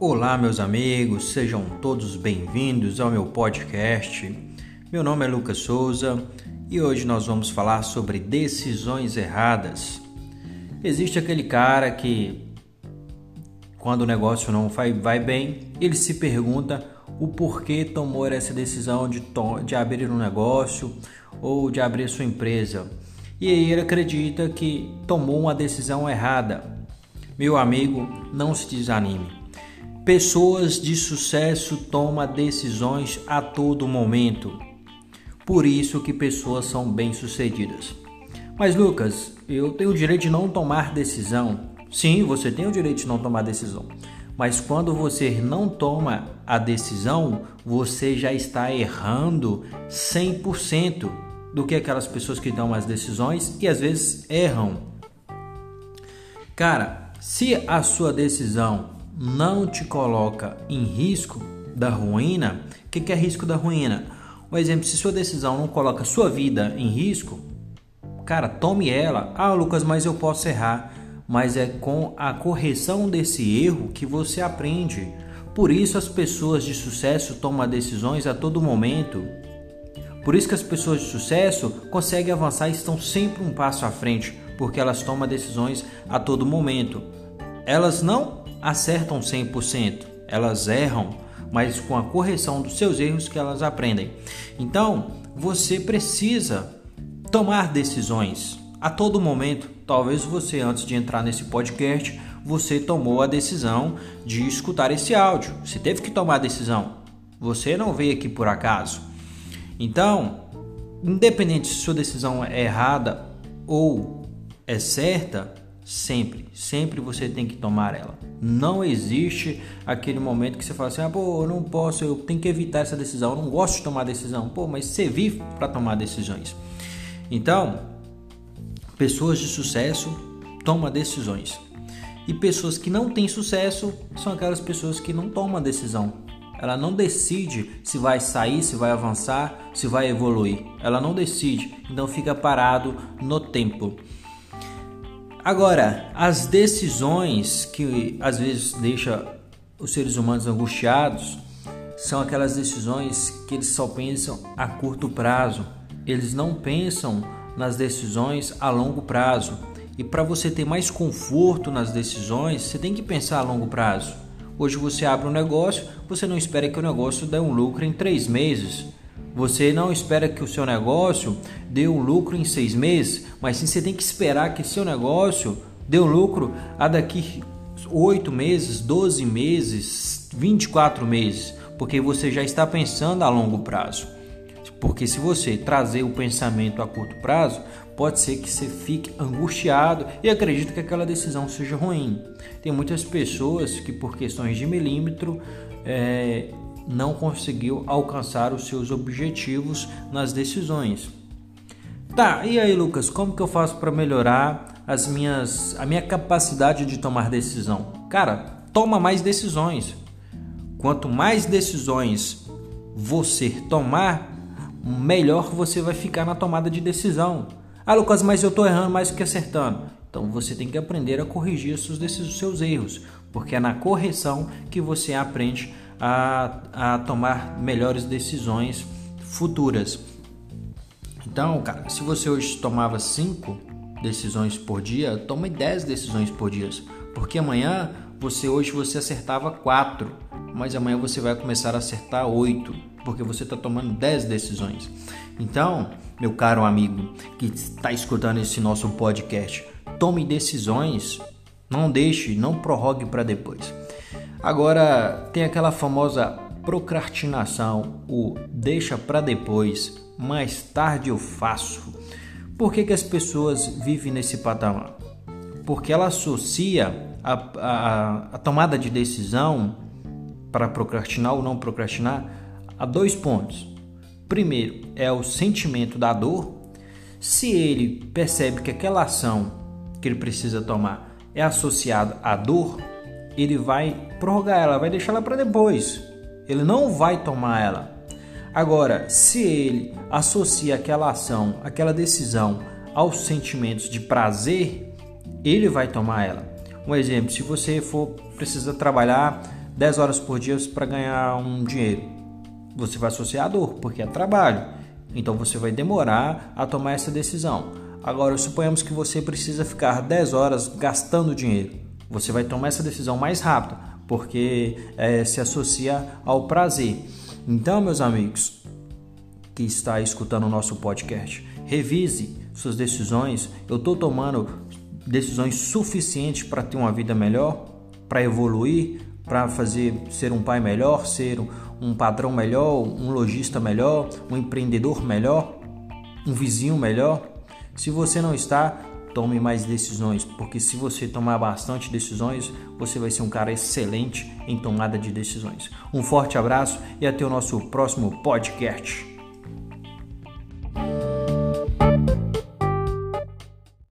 Olá, meus amigos, sejam todos bem-vindos ao meu podcast. Meu nome é Lucas Souza e hoje nós vamos falar sobre decisões erradas. Existe aquele cara que, quando o negócio não vai, bem, ele se pergunta o porquê tomou essa decisão de, de abrir um negócio ou de abrir sua empresa. E aí ele acredita que tomou uma decisão errada. Meu amigo, não se desanime Pessoas de sucesso tomam decisões a todo momento. Por isso que pessoas são bem-sucedidas. Mas Lucas, eu tenho o direito de não tomar decisão. Sim, você tem o direito de não tomar decisão. Mas quando você não toma a decisão, você já está errando 100% do que aquelas pessoas que tomam as decisões e às vezes erram. Cara, se a sua decisão não te coloca em risco da ruína, o que, que é risco da ruína? Um exemplo, se sua decisão não coloca sua vida em risco, cara, tome ela. Ah, Lucas, mas eu posso errar. Mas é com a correção desse erro que você aprende. Por isso as pessoas de sucesso tomam decisões a todo momento. Por isso que as pessoas de sucesso conseguem avançar e estão sempre um passo à frente, porque elas tomam decisões a todo momento. Elas não acertam 100%, elas erram, mas com a correção dos seus erros que elas aprendem. Então, você precisa tomar decisões a todo momento. Talvez você antes de entrar nesse podcast, você tomou a decisão de escutar esse áudio. Você teve que tomar a decisão. Você não veio aqui por acaso. Então, independente se sua decisão é errada ou é certa, Sempre, sempre você tem que tomar ela. Não existe aquele momento que você fala assim: ah, pô, eu não posso, eu tenho que evitar essa decisão, eu não gosto de tomar decisão. Pô, mas você vive para tomar decisões. Então, pessoas de sucesso tomam decisões. E pessoas que não têm sucesso são aquelas pessoas que não tomam decisão. Ela não decide se vai sair, se vai avançar, se vai evoluir. Ela não decide, então fica parado no tempo. Agora, as decisões que às vezes deixa os seres humanos angustiados são aquelas decisões que eles só pensam a curto prazo. Eles não pensam nas decisões a longo prazo. E para você ter mais conforto nas decisões, você tem que pensar a longo prazo. Hoje você abre um negócio, você não espera que o negócio dê um lucro em três meses. Você não espera que o seu negócio dê um lucro em seis meses, mas sim você tem que esperar que seu negócio dê um lucro a daqui oito meses, 12 meses, 24 meses, porque você já está pensando a longo prazo. Porque se você trazer o pensamento a curto prazo, pode ser que você fique angustiado e acredite que aquela decisão seja ruim. Tem muitas pessoas que, por questões de milímetro, é, não conseguiu alcançar os seus objetivos nas decisões. Tá, e aí, Lucas, como que eu faço para melhorar as minhas a minha capacidade de tomar decisão? Cara, toma mais decisões. Quanto mais decisões você tomar, melhor você vai ficar na tomada de decisão. Ah, Lucas, mas eu estou errando mais do que acertando. Então você tem que aprender a corrigir os seus, os seus erros, porque é na correção que você aprende a, a tomar melhores decisões futuras. Então, cara, se você hoje tomava 5 decisões por dia, tome 10 decisões por dia. Porque amanhã você hoje você acertava 4, mas amanhã você vai começar a acertar 8, porque você está tomando 10 decisões. Então, meu caro amigo que está escutando esse nosso podcast, tome decisões, não deixe, não prorrogue para depois. Agora tem aquela famosa procrastinação, o deixa para depois, mais tarde eu faço. Por que, que as pessoas vivem nesse patamar? Porque ela associa a, a, a tomada de decisão para procrastinar ou não procrastinar a dois pontos. Primeiro é o sentimento da dor. Se ele percebe que aquela ação que ele precisa tomar é associada à dor, ele vai prorrogar ela, vai deixar ela para depois. Ele não vai tomar ela. Agora, se ele associa aquela ação, aquela decisão aos sentimentos de prazer, ele vai tomar ela. Um exemplo, se você for precisa trabalhar 10 horas por dia para ganhar um dinheiro. Você vai associar a dor, porque é trabalho. Então você vai demorar a tomar essa decisão. Agora, suponhamos que você precisa ficar 10 horas gastando dinheiro. Você vai tomar essa decisão mais rápido, porque é, se associa ao prazer. Então, meus amigos que está escutando o nosso podcast, revise suas decisões. Eu estou tomando decisões suficientes para ter uma vida melhor, para evoluir, para fazer ser um pai melhor, ser um padrão melhor, um lojista melhor, um empreendedor melhor, um vizinho melhor. Se você não está, tome mais decisões, porque se você tomar bastante decisões, você vai ser um cara excelente em tomada de decisões. Um forte abraço e até o nosso próximo podcast.